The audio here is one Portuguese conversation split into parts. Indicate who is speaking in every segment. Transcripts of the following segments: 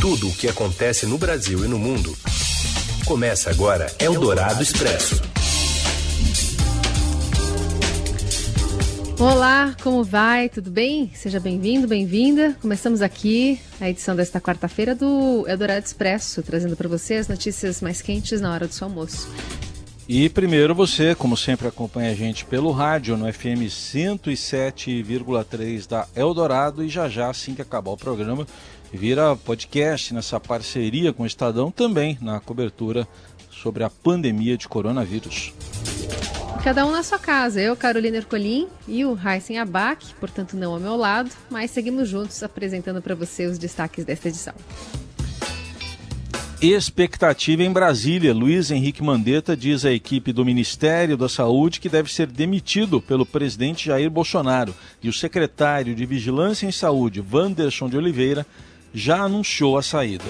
Speaker 1: Tudo o que acontece no Brasil e no mundo. Começa agora Eldorado Expresso.
Speaker 2: Olá, como vai? Tudo bem? Seja bem-vindo, bem-vinda. Começamos aqui a edição desta quarta-feira do Eldorado Expresso, trazendo para você as notícias mais quentes na hora do seu almoço.
Speaker 3: E primeiro você, como sempre, acompanha a gente pelo rádio no FM 107,3 da Eldorado e já já, assim que acabar o programa, vira podcast nessa parceria com o Estadão também na cobertura sobre a pandemia de coronavírus.
Speaker 2: Cada um na sua casa. Eu, Carolina Ercolim e o Heisen Abac, portanto não ao meu lado, mas seguimos juntos apresentando para você os destaques desta edição.
Speaker 3: Expectativa em Brasília. Luiz Henrique Mandetta diz à equipe do Ministério da Saúde que deve ser demitido pelo presidente Jair Bolsonaro. E o secretário de Vigilância em Saúde, Wanderson de Oliveira, já anunciou a saída.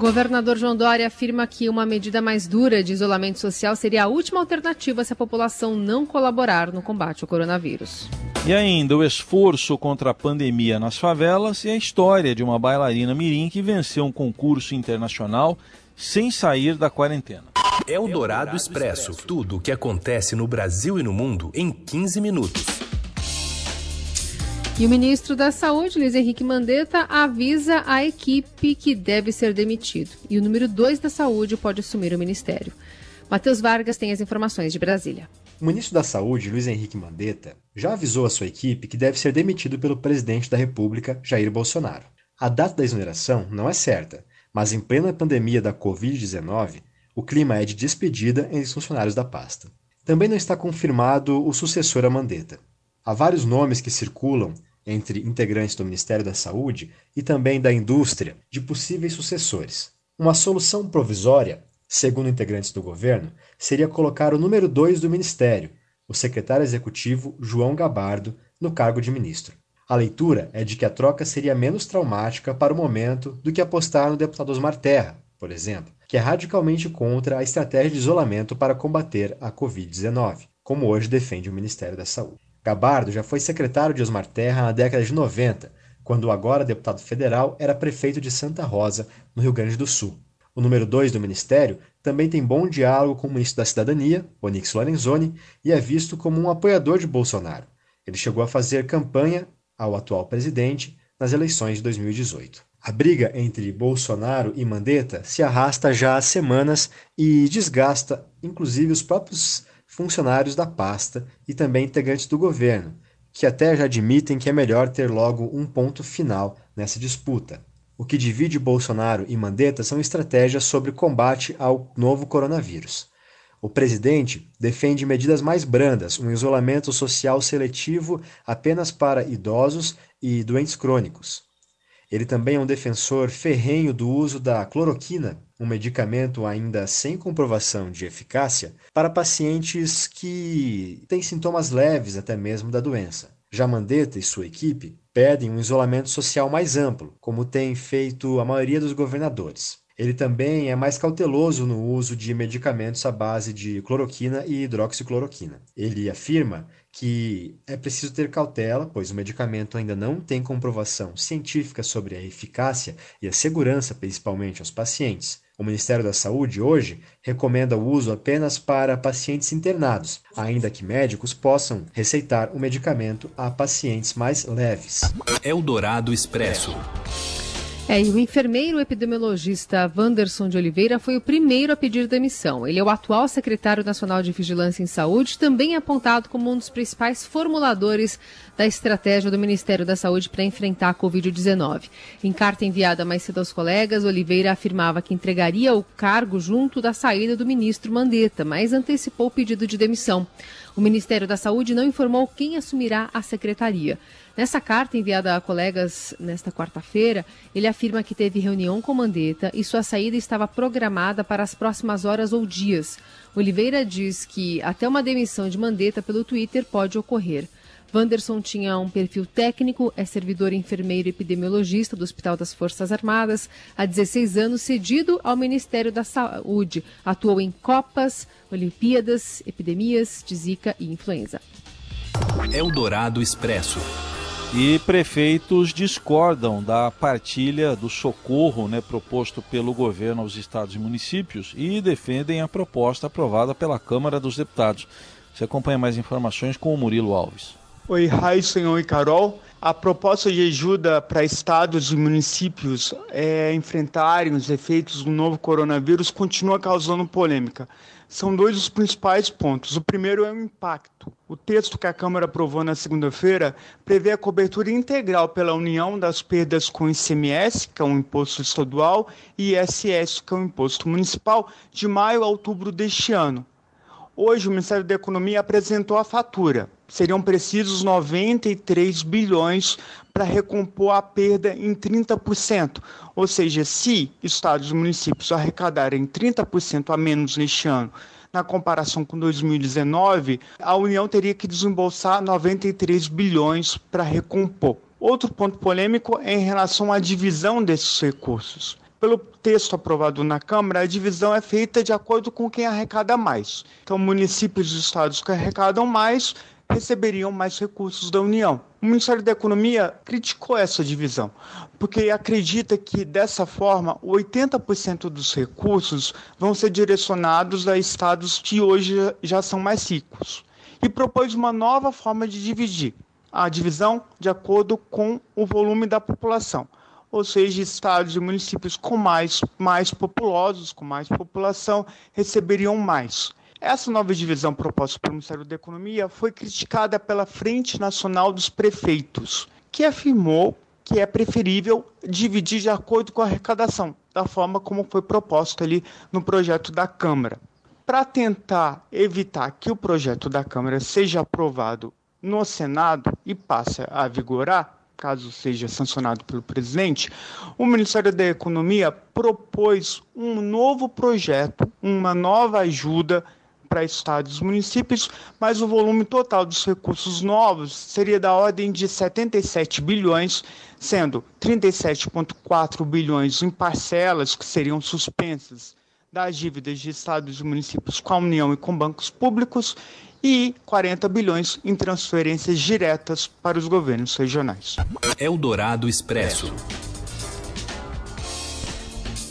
Speaker 2: Governador João Dória afirma que uma medida mais dura de isolamento social seria a última alternativa se a população não colaborar no combate ao coronavírus.
Speaker 3: E ainda o esforço contra a pandemia nas favelas e a história de uma bailarina mirim que venceu um concurso internacional sem sair da quarentena.
Speaker 1: É o Dourado Expresso. Tudo o que acontece no Brasil e no mundo em 15 minutos.
Speaker 2: E o ministro da Saúde, Luiz Henrique Mandetta, avisa a equipe que deve ser demitido. E o número 2 da Saúde pode assumir o ministério. Matheus Vargas tem as informações de Brasília.
Speaker 4: O ministro da Saúde, Luiz Henrique Mandetta, já avisou a sua equipe que deve ser demitido pelo presidente da República, Jair Bolsonaro. A data da exoneração não é certa, mas em plena pandemia da Covid-19, o clima é de despedida entre os funcionários da pasta. Também não está confirmado o sucessor a Mandetta. Há vários nomes que circulam entre integrantes do Ministério da Saúde e também da indústria de possíveis sucessores. Uma solução provisória, segundo integrantes do governo, seria colocar o número 2 do ministério, o secretário executivo João Gabardo, no cargo de ministro. A leitura é de que a troca seria menos traumática para o momento do que apostar no deputado Osmar Terra, por exemplo, que é radicalmente contra a estratégia de isolamento para combater a Covid-19, como hoje defende o Ministério da Saúde. Gabardo já foi secretário de Osmar Terra na década de 90, quando o agora deputado federal era prefeito de Santa Rosa, no Rio Grande do Sul. O número 2 do ministério também tem bom diálogo com o ministro da Cidadania, Onyx Lorenzoni, e é visto como um apoiador de Bolsonaro. Ele chegou a fazer campanha ao atual presidente nas eleições de 2018. A briga entre Bolsonaro e Mandetta se arrasta já há semanas e desgasta, inclusive, os próprios funcionários da pasta e também integrantes do governo, que até já admitem que é melhor ter logo um ponto final nessa disputa. O que divide Bolsonaro e Mandetta são estratégias sobre combate ao novo coronavírus. O presidente defende medidas mais brandas, um isolamento social seletivo apenas para idosos e doentes crônicos. Ele também é um defensor ferrenho do uso da cloroquina um medicamento ainda sem comprovação de eficácia para pacientes que têm sintomas leves até mesmo da doença. Já Mandetta e sua equipe pedem um isolamento social mais amplo, como tem feito a maioria dos governadores. Ele também é mais cauteloso no uso de medicamentos à base de cloroquina e hidroxicloroquina. Ele afirma que é preciso ter cautela, pois o medicamento ainda não tem comprovação científica sobre a eficácia e a segurança, principalmente aos pacientes. O Ministério da Saúde hoje recomenda o uso apenas para pacientes internados, ainda que médicos possam receitar o medicamento a pacientes mais leves.
Speaker 1: Eldorado Expresso.
Speaker 2: É, e o enfermeiro epidemiologista Wanderson de Oliveira foi o primeiro a pedir demissão. Ele é o atual secretário nacional de Vigilância em Saúde, também apontado como um dos principais formuladores da estratégia do Ministério da Saúde para enfrentar a Covid-19. Em carta enviada mais cedo aos colegas, Oliveira afirmava que entregaria o cargo junto da saída do ministro Mandetta, mas antecipou o pedido de demissão. O Ministério da Saúde não informou quem assumirá a secretaria. Nessa carta enviada a colegas nesta quarta-feira, ele afirma que teve reunião com Mandetta e sua saída estava programada para as próximas horas ou dias. Oliveira diz que até uma demissão de Mandetta pelo Twitter pode ocorrer. Wanderson tinha um perfil técnico, é servidor enfermeiro epidemiologista do Hospital das Forças Armadas, há 16 anos cedido ao Ministério da Saúde. Atuou em Copas, Olimpíadas, epidemias de Zika e influenza.
Speaker 1: Eldorado Expresso.
Speaker 3: E prefeitos discordam da partilha do socorro né, proposto pelo governo aos estados e municípios e defendem a proposta aprovada pela Câmara dos Deputados. Você acompanha mais informações com o Murilo Alves.
Speaker 5: Oi, Raíssen, oi, Carol. A proposta de ajuda para estados e municípios é, enfrentarem os efeitos do novo coronavírus continua causando polêmica. São dois os principais pontos. O primeiro é o impacto. O texto que a Câmara aprovou na segunda-feira prevê a cobertura integral pela União das perdas com ICMS, que é um imposto estadual, e ISS, que é um imposto municipal, de maio a outubro deste ano. Hoje, o Ministério da Economia apresentou a fatura. Seriam precisos 93 bilhões para recompor a perda em 30%. Ou seja, se estados e municípios arrecadarem 30% a menos neste ano, na comparação com 2019, a União teria que desembolsar 93 bilhões para recompor. Outro ponto polêmico é em relação à divisão desses recursos. Pelo texto aprovado na Câmara, a divisão é feita de acordo com quem arrecada mais. Então, municípios e estados que arrecadam mais receberiam mais recursos da União. O Ministério da Economia criticou essa divisão, porque acredita que dessa forma 80% dos recursos vão ser direcionados a estados que hoje já são mais ricos. E propôs uma nova forma de dividir, a divisão de acordo com o volume da população ou seja, estados e municípios com mais, mais populosos, com mais população, receberiam mais. Essa nova divisão proposta pelo Ministério da Economia foi criticada pela Frente Nacional dos Prefeitos, que afirmou que é preferível dividir de acordo com a arrecadação, da forma como foi proposto ali no projeto da Câmara. Para tentar evitar que o projeto da Câmara seja aprovado no Senado e passe a vigorar, caso seja sancionado pelo presidente, o Ministério da Economia propôs um novo projeto, uma nova ajuda para estados e municípios, mas o volume total dos recursos novos seria da ordem de 77 bilhões, sendo 37,4 bilhões em parcelas que seriam suspensas das dívidas de estados e municípios com a União e com bancos públicos e 40 bilhões em transferências diretas para os governos regionais.
Speaker 1: Eldorado Expresso.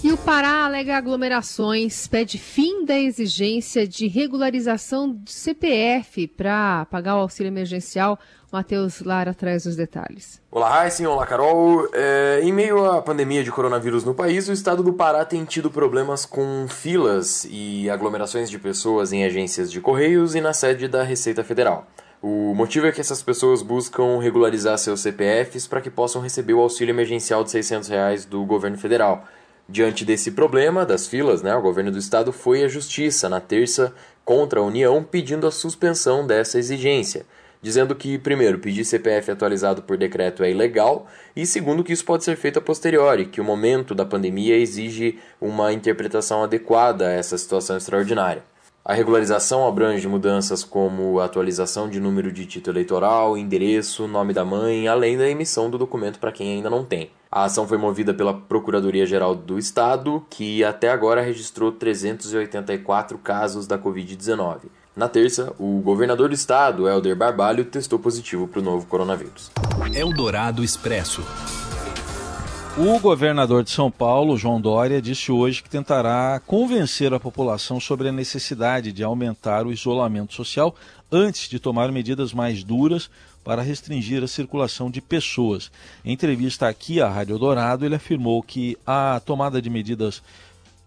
Speaker 2: E o Pará alega aglomerações, pede fim da exigência de regularização do CPF para pagar o auxílio emergencial. Matheus Lara traz os detalhes.
Speaker 6: Olá, Raíssen, olá, Carol. É, em meio à pandemia de coronavírus no país, o estado do Pará tem tido problemas com filas e aglomerações de pessoas em agências de correios e na sede da Receita Federal. O motivo é que essas pessoas buscam regularizar seus CPFs para que possam receber o auxílio emergencial de 600 reais do governo federal. Diante desse problema das filas, né, o governo do estado foi à justiça na terça contra a União pedindo a suspensão dessa exigência, dizendo que, primeiro, pedir CPF atualizado por decreto é ilegal e, segundo, que isso pode ser feito a posteriori, que o momento da pandemia exige uma interpretação adequada a essa situação extraordinária. A regularização abrange mudanças como atualização de número de título eleitoral, endereço, nome da mãe, além da emissão do documento para quem ainda não tem. A ação foi movida pela Procuradoria-Geral do Estado, que até agora registrou 384 casos da Covid-19. Na terça, o governador do estado, Helder Barbalho, testou positivo para o novo coronavírus.
Speaker 1: Eldorado Expresso.
Speaker 3: O governador de São Paulo, João Dória, disse hoje que tentará convencer a população sobre a necessidade de aumentar o isolamento social antes de tomar medidas mais duras para restringir a circulação de pessoas. Em entrevista aqui à Rádio Dourado, ele afirmou que a tomada de medidas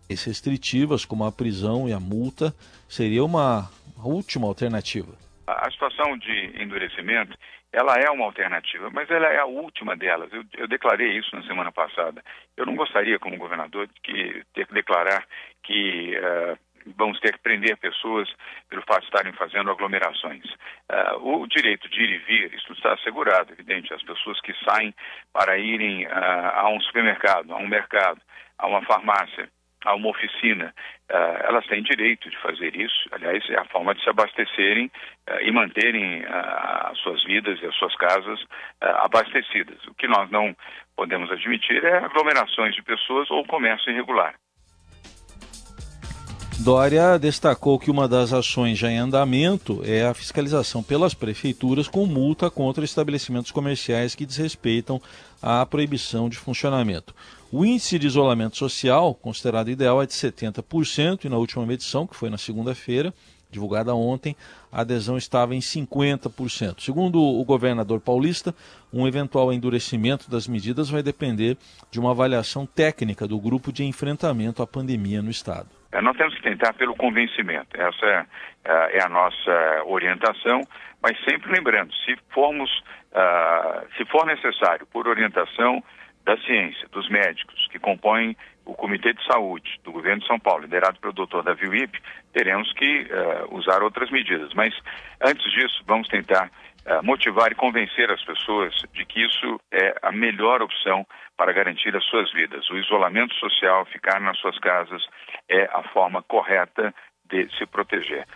Speaker 3: restritivas, como a prisão e a multa, seria uma última alternativa.
Speaker 7: A situação de endurecimento ela é uma alternativa, mas ela é a última delas. Eu, eu, declarei isso na semana passada. Eu não gostaria, como governador, de ter que declarar que uh, vamos ter que prender pessoas pelo fato de estarem fazendo aglomerações. Uh, o direito de ir e vir, isso está assegurado, evidente. As pessoas que saem para irem uh, a um supermercado, a um mercado, a uma farmácia, a uma oficina, uh, elas têm direito de fazer isso. Aliás, é a forma de se abastecerem uh, e manterem uh, as suas vidas e as suas casas abastecidas. O que nós não podemos admitir é aglomerações de pessoas ou comércio irregular.
Speaker 3: Dória destacou que uma das ações já em andamento é a fiscalização pelas prefeituras com multa contra estabelecimentos comerciais que desrespeitam a proibição de funcionamento. O índice de isolamento social, considerado ideal, é de 70%, e na última medição, que foi na segunda-feira, divulgada ontem, a adesão estava em 50%. Segundo o governador paulista, um eventual endurecimento das medidas vai depender de uma avaliação técnica do grupo de enfrentamento à pandemia no estado.
Speaker 7: É, nós temos que tentar pelo convencimento. Essa é, é, é a nossa orientação, mas sempre lembrando, se formos, uh, se for necessário, por orientação da ciência, dos médicos que compõem o Comitê de Saúde do Governo de São Paulo, liderado pelo doutor Davi Wip, teremos que uh, usar outras medidas. Mas, antes disso, vamos tentar uh, motivar e convencer as pessoas de que isso é a melhor opção para garantir as suas vidas. O isolamento social, ficar nas suas casas, é a forma correta de se proteger.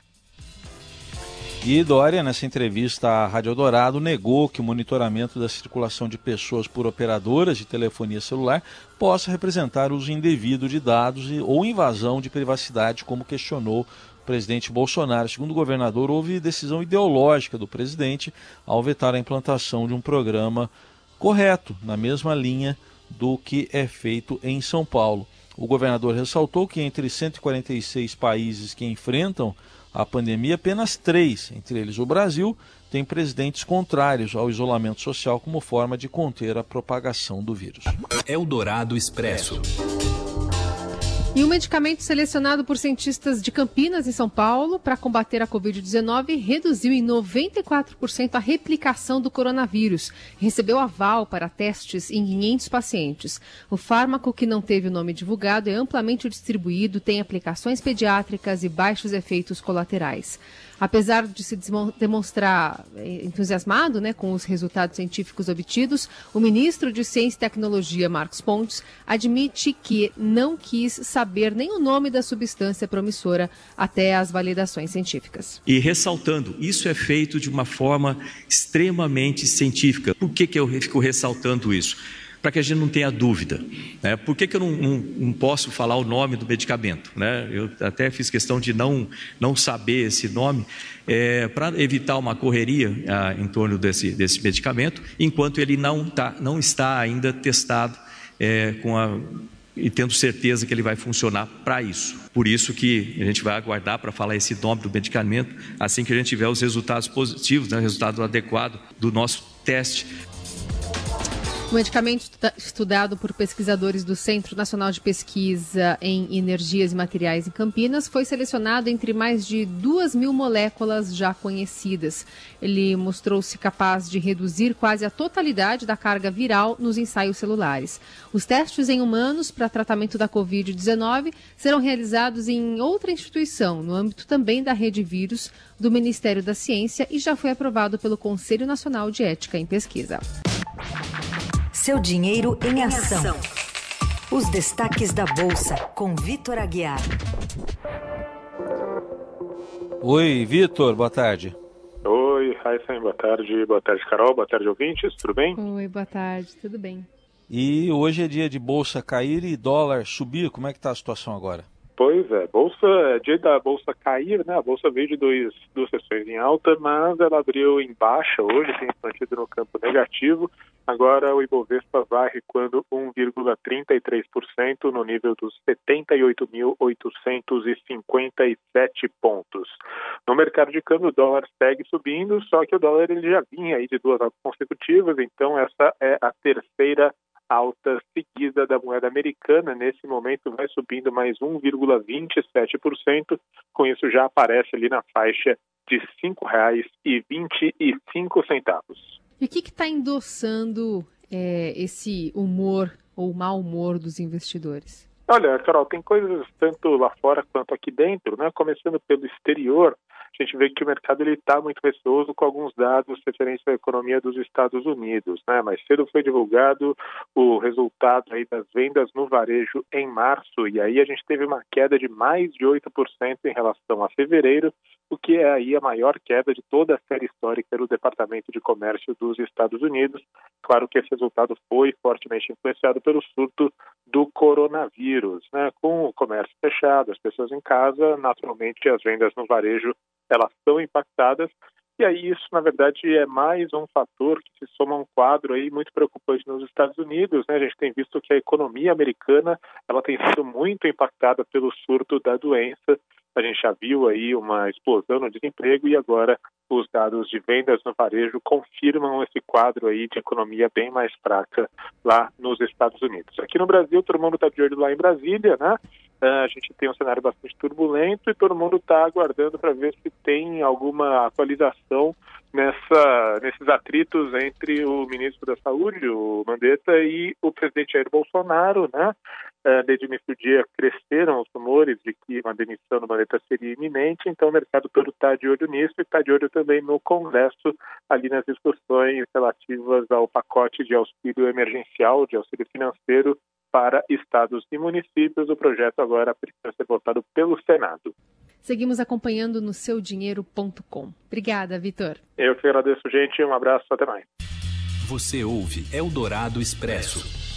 Speaker 3: E Dória, nessa entrevista à Rádio Dourado, negou que o monitoramento da circulação de pessoas por operadoras de telefonia celular possa representar uso indevido de dados ou invasão de privacidade, como questionou o presidente Bolsonaro. Segundo o governador, houve decisão ideológica do presidente ao vetar a implantação de um programa correto, na mesma linha do que é feito em São Paulo. O governador ressaltou que entre 146 países que enfrentam a pandemia, apenas três, entre eles o Brasil, têm presidentes contrários ao isolamento social como forma de conter a propagação do vírus.
Speaker 1: Eldorado Expresso.
Speaker 2: E um medicamento selecionado por cientistas de Campinas, em São Paulo, para combater a Covid-19, reduziu em 94% a replicação do coronavírus. Recebeu aval para testes em 500 pacientes. O fármaco, que não teve o nome divulgado, é amplamente distribuído, tem aplicações pediátricas e baixos efeitos colaterais apesar de se demonstrar eh, entusiasmado né, com os resultados científicos obtidos, o ministro de Ciência e Tecnologia, Marcos Pontes, admite que não quis saber nem o nome da substância promissora até as validações científicas.
Speaker 8: E ressaltando, isso é feito de uma forma extremamente científica. Por que, que eu fico ressaltando isso? Para que a gente não tenha dúvida. Né? Por que, que eu não, não, não, posso falar o nome do medicamento? Né? Eu até fiz questão de não, não saber esse nome, é, para evitar uma correria ah, em torno desse, desse medicamento, enquanto ele não, tá, não está ainda testado é, com a e tendo certeza que ele vai funcionar para isso. Por isso que a gente vai aguardar para falar esse nome do medicamento assim que a gente tiver os resultados positivos, né, resultado adequado do nosso teste.
Speaker 2: O medicamento estudado por pesquisadores do Centro Nacional de Pesquisa em Energias e Materiais em Campinas foi selecionado entre mais de duas mil moléculas já conhecidas. Ele mostrou-se capaz de reduzir quase a totalidade da carga viral nos ensaios celulares. Os testes em humanos para tratamento da Covid-19 serão realizados em outra instituição, no âmbito também da rede vírus do Ministério da Ciência e já foi aprovado pelo Conselho Nacional de Ética em Pesquisa.
Speaker 9: Seu dinheiro em ação. Os destaques da Bolsa, com Vitor Aguiar.
Speaker 3: Oi, Vitor, boa tarde.
Speaker 10: Oi, Raíssa, boa tarde. Boa tarde, Carol. Boa tarde, ouvintes. Tudo bem?
Speaker 2: Oi, boa tarde. Tudo bem.
Speaker 3: E hoje é dia de bolsa cair e dólar subir. Como é que está a situação agora?
Speaker 10: Pois é, bolsa, é dia da bolsa cair, né? A bolsa veio de dois, duas sessões em alta, mas ela abriu em baixa hoje, tem mantido no campo negativo. Agora o Ibovespa vai recuando 1,33% no nível dos 78.857 pontos. No mercado de câmbio, o dólar segue subindo, só que o dólar ele já vinha aí de duas altas consecutivas, então essa é a terceira alta seguida da moeda americana. Nesse momento, vai subindo mais 1,27%. Com isso, já aparece ali na faixa de R$ 5,25.
Speaker 2: E o que está endossando é, esse humor ou mau humor dos investidores?
Speaker 10: Olha, Carol, tem coisas tanto lá fora quanto aqui dentro, né? Começando pelo exterior, a gente vê que o mercado ele está muito receoso com alguns dados referentes à economia dos Estados Unidos, né? Mais cedo foi divulgado o resultado aí das vendas no varejo em março e aí a gente teve uma queda de mais de 8% em relação a fevereiro, o que é aí a maior queda de toda a série histórica do Departamento de Comércio dos Estados Unidos. Claro que esse resultado foi fortemente influenciado pelo surto do coronavírus, né? Com o comércio fechado, as pessoas em casa, naturalmente as vendas no varejo elas são impactadas e aí isso, na verdade, é mais um fator que se soma a um quadro aí muito preocupante nos Estados Unidos. Né? A gente tem visto que a economia americana ela tem sido muito impactada pelo surto da doença. A gente já viu aí uma explosão no desemprego e agora os dados de vendas no varejo confirmam esse quadro aí de economia bem mais fraca lá nos Estados Unidos. Aqui no Brasil, todo mundo está de olho lá em Brasília, né? Ah, a gente tem um cenário bastante turbulento e todo mundo está aguardando para ver se tem alguma atualização nessa, nesses atritos entre o ministro da Saúde, o Mandetta, e o presidente Jair Bolsonaro, né? Uh, desde o início do dia cresceram os rumores de que uma demissão do Mandetta seria iminente, então o mercado todo está de olho nisso e está de olho também no Congresso, ali nas discussões relativas ao pacote de auxílio emergencial, de auxílio financeiro para estados e municípios. O projeto agora precisa ser votado pelo Senado.
Speaker 2: Seguimos acompanhando no seudinheiro.com. Obrigada, Vitor.
Speaker 10: Eu que agradeço, gente. Um abraço, até mais.
Speaker 1: Você ouve Eldorado Expresso.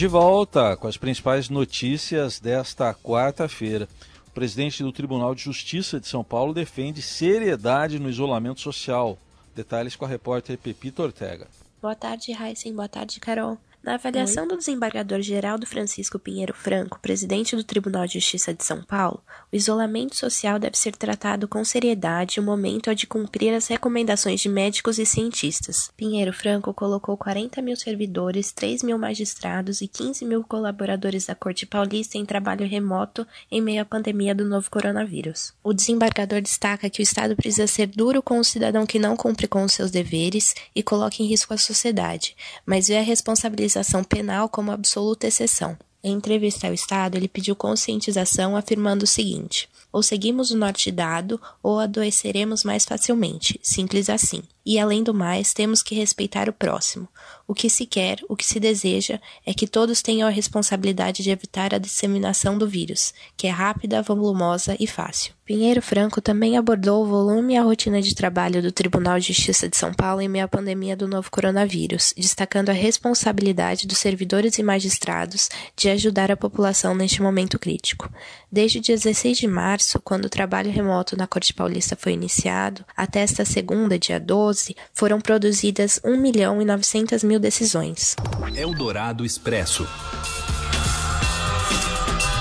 Speaker 3: De volta com as principais notícias desta quarta-feira. O presidente do Tribunal de Justiça de São Paulo defende seriedade no isolamento social. Detalhes com a repórter Pepita Ortega.
Speaker 11: Boa tarde, Heisen. Boa tarde, Carol. Na avaliação do desembargador Geraldo Francisco Pinheiro Franco, presidente do Tribunal de Justiça de São Paulo, o isolamento social deve ser tratado com seriedade e o momento é de cumprir as recomendações de médicos e cientistas. Pinheiro Franco colocou 40 mil servidores, 3 mil magistrados e 15 mil colaboradores da Corte Paulista em trabalho remoto em meio à pandemia do novo coronavírus. O desembargador destaca que o Estado precisa ser duro com o cidadão que não cumpre com os seus deveres e coloca em risco a sociedade, mas vê a responsabilidade legislação penal como absoluta exceção. Em entrevista ao Estado, ele pediu conscientização, afirmando o seguinte: ou seguimos o norte dado, ou adoeceremos mais facilmente. Simples assim. E além do mais, temos que respeitar o próximo. O que se quer, o que se deseja, é que todos tenham a responsabilidade de evitar a disseminação do vírus, que é rápida, volumosa e fácil. Pinheiro Franco também abordou o volume e a rotina de trabalho do Tribunal de Justiça de São Paulo em meio à pandemia do novo coronavírus, destacando a responsabilidade dos servidores e magistrados de ajudar a população neste momento crítico. Desde o dia 16 de março, quando o trabalho remoto na Corte Paulista foi iniciado, até esta segunda, dia 12, foram produzidas 1 milhão e 900 mil decisões.
Speaker 1: Eldorado Expresso.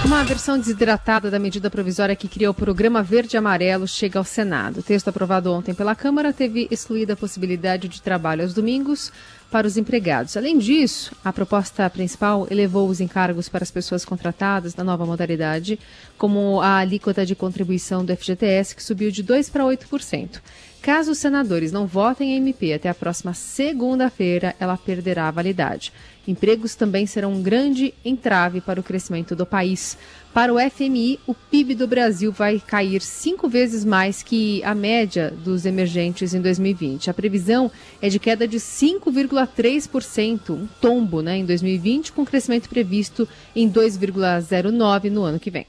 Speaker 2: Uma versão desidratada da medida provisória que criou o programa Verde e Amarelo chega ao Senado. O texto aprovado ontem pela Câmara teve excluída a possibilidade de trabalho aos domingos para os empregados. Além disso, a proposta principal elevou os encargos para as pessoas contratadas na nova modalidade, como a alíquota de contribuição do FGTS, que subiu de 2% para 8%. Caso os senadores não votem a MP até a próxima segunda-feira, ela perderá a validade. Empregos também serão um grande entrave para o crescimento do país. Para o FMI, o PIB do Brasil vai cair cinco vezes mais que a média dos emergentes em 2020. A previsão é de queda de 5,3%, um tombo né, em 2020, com crescimento previsto em 2,09% no ano que vem.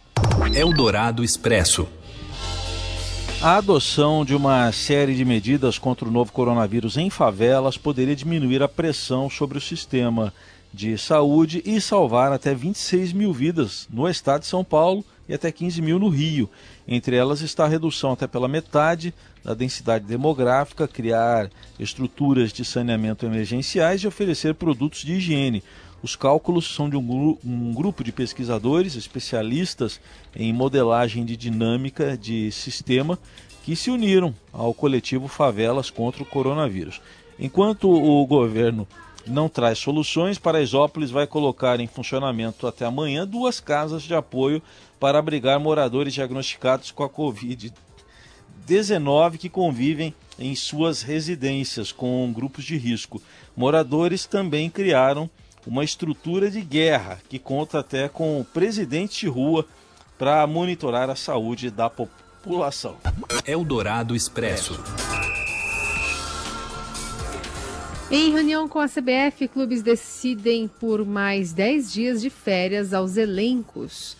Speaker 1: Eldorado Expresso.
Speaker 3: A adoção de uma série de medidas contra o novo coronavírus em favelas poderia diminuir a pressão sobre o sistema de saúde e salvar até 26 mil vidas no estado de São Paulo e até 15 mil no Rio. Entre elas está a redução até pela metade da densidade demográfica, criar estruturas de saneamento emergenciais e oferecer produtos de higiene. Os cálculos são de um, um, grupo de pesquisadores especialistas em modelagem de dinâmica de sistema que se uniram ao coletivo Favelas contra o Coronavírus. Enquanto o governo não traz soluções, Paraisópolis vai colocar em funcionamento até amanhã duas casas de apoio para abrigar moradores diagnosticados com a Covid-19 que convivem em suas residências com grupos de risco. Moradores também criaram uma estrutura de guerra que conta até com o presidente de rua para monitorar a saúde da população.
Speaker 1: Eldorado Expresso.
Speaker 2: Em reunião com a CBF, clubes decidem por mais 10 dias de férias aos elencos.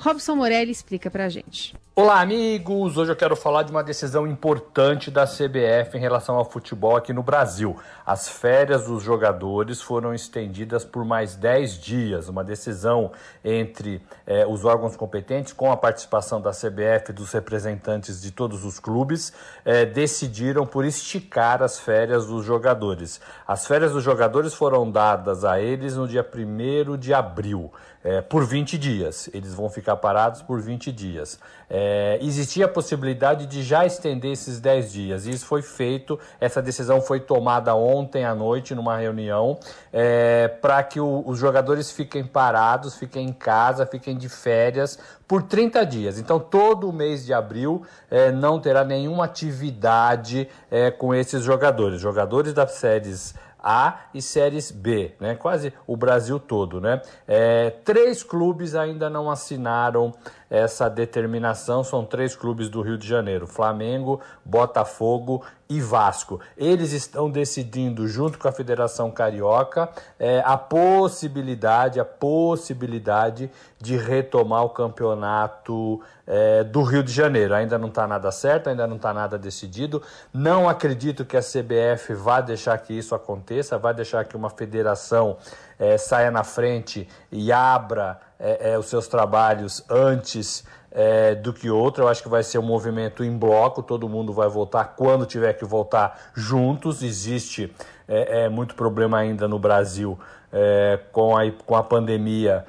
Speaker 2: Robson Morelli explica para a gente.
Speaker 12: Olá, amigos! Hoje eu quero falar de uma decisão importante da CBF em relação ao futebol aqui no Brasil. As férias dos jogadores foram estendidas por mais 10 dias. Uma decisão entre eh, os órgãos competentes, com a participação da CBF e dos representantes de todos os clubes, eh, decidiram por esticar as férias dos jogadores. As férias dos jogadores foram dadas a eles no dia 1 de abril é, por 20 dias. Eles vão ficar parados por 20 dias. É, existia a possibilidade de já estender esses 10 dias. E isso foi feito, essa decisão foi tomada ontem à noite numa reunião é, para que o, os jogadores fiquem parados, fiquem em casa, fiquem de férias por 30 dias. Então, todo o mês de abril é, não terá nenhuma atividade é, com esses jogadores. Jogadores das séries a e séries B, né? Quase o Brasil todo, né? É, três clubes ainda não assinaram essa determinação. São três clubes do Rio de Janeiro: Flamengo, Botafogo e Vasco. Eles estão decidindo, junto com a Federação Carioca, é, a possibilidade, a possibilidade de retomar o campeonato é, do Rio de Janeiro. Ainda não está nada certo, ainda não está nada decidido. Não acredito que a CBF vá deixar que isso aconteça, vai deixar que uma federação é, saia na frente e abra é, é, os seus trabalhos antes é, do que outra. Eu acho que vai ser um movimento em bloco, todo mundo vai voltar quando tiver que voltar juntos. Existe é, é, muito problema ainda no Brasil é, com, a, com a pandemia.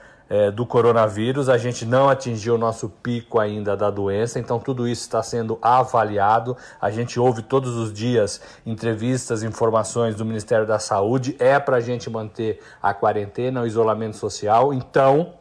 Speaker 12: Do coronavírus, a gente não atingiu o nosso pico ainda da doença, então tudo isso está sendo avaliado. A gente ouve todos os dias entrevistas, informações do Ministério da Saúde, é para a gente manter a quarentena, o isolamento social. Então,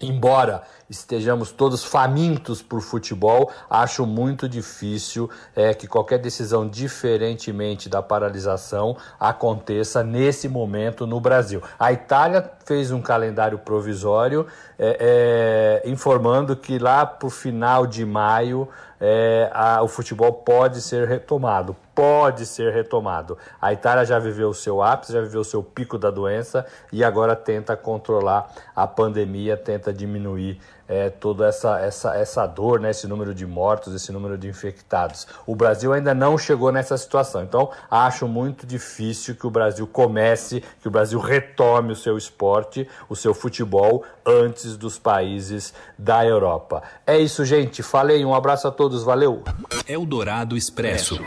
Speaker 12: Embora estejamos todos famintos por futebol, acho muito difícil é, que qualquer decisão diferentemente da paralisação aconteça nesse momento no Brasil. A Itália fez um calendário provisório é, é, informando que lá para o final de maio é, a, o futebol pode ser retomado. Pode ser retomado. A Itália já viveu o seu ápice, já viveu o seu pico da doença e agora tenta controlar a pandemia, tenta diminuir é, toda essa, essa, essa dor, né, esse número de mortos, esse número de infectados. O Brasil ainda não chegou nessa situação. Então, acho muito difícil que o Brasil comece, que o Brasil retome o seu esporte, o seu futebol, antes dos países da Europa. É isso, gente. Falei. Um abraço a todos. Valeu.
Speaker 1: Eldorado Expresso.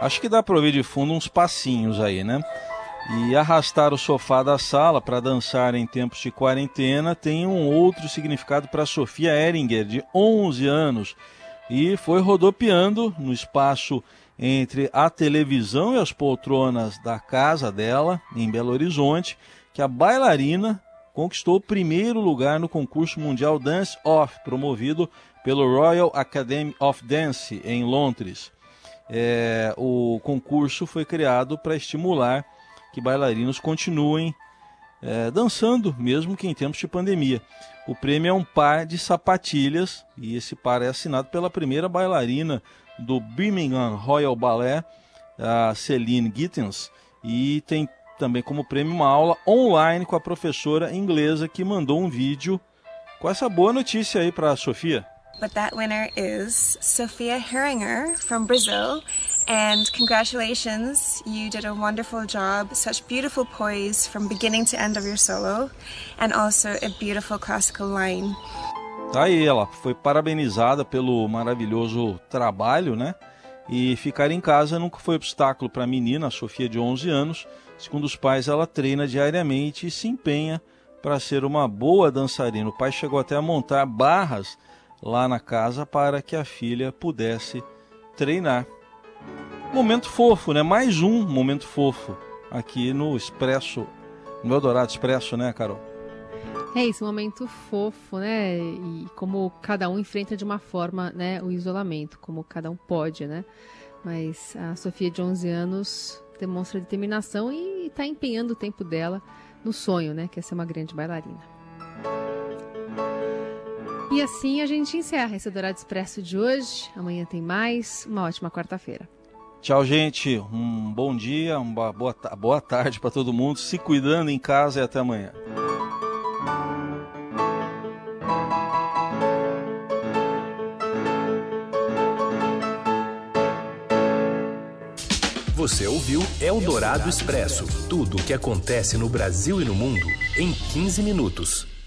Speaker 3: Acho que dá para ouvir de fundo uns passinhos aí, né? E arrastar o sofá da sala para dançar em tempos de quarentena tem um outro significado para Sofia Eringer, de 11 anos, e foi rodopiando no espaço entre a televisão e as poltronas da casa dela, em Belo Horizonte, que a bailarina conquistou o primeiro lugar no concurso mundial Dance Off, promovido pelo Royal Academy of Dance em Londres é, o concurso foi criado para estimular que bailarinos continuem é, dançando, mesmo que em tempos de pandemia. O prêmio é um par de sapatilhas e esse par é assinado pela primeira bailarina do Birmingham Royal Ballet, a Celine Gittens, e tem também como prêmio uma aula online com a professora inglesa que mandou um vídeo com essa boa notícia aí para a Sofia.
Speaker 13: But that winner is Sofia Heringer from Brazil. And congratulations, you did a wonderful job. Such beautiful poise from beginning to end of your solo, and also a beautiful classical line.
Speaker 3: Tá aí, ela foi parabenizada pelo maravilhoso trabalho, né? E ficar em casa nunca foi obstáculo para a menina, a Sofia de 11 anos. Segundo os pais, ela treina diariamente e se empenha para ser uma boa dançarina. O pai chegou até a montar barras lá na casa para que a filha pudesse treinar. Momento fofo, né? Mais um momento fofo aqui no Expresso, no Eldorado Expresso, né, Carol?
Speaker 2: É isso, um momento fofo, né? E como cada um enfrenta de uma forma, né, o isolamento, como cada um pode, né? Mas a Sofia de 11 anos demonstra determinação e está empenhando o tempo dela no sonho, né, que é ser uma grande bailarina. E assim a gente encerra esse Dourado Expresso de hoje. Amanhã tem mais. Uma ótima quarta-feira.
Speaker 3: Tchau, gente. Um bom dia, uma boa, boa tarde para todo mundo. Se cuidando em casa e até amanhã.
Speaker 1: Você ouviu Eldorado Expresso tudo o que acontece no Brasil e no mundo em 15 minutos.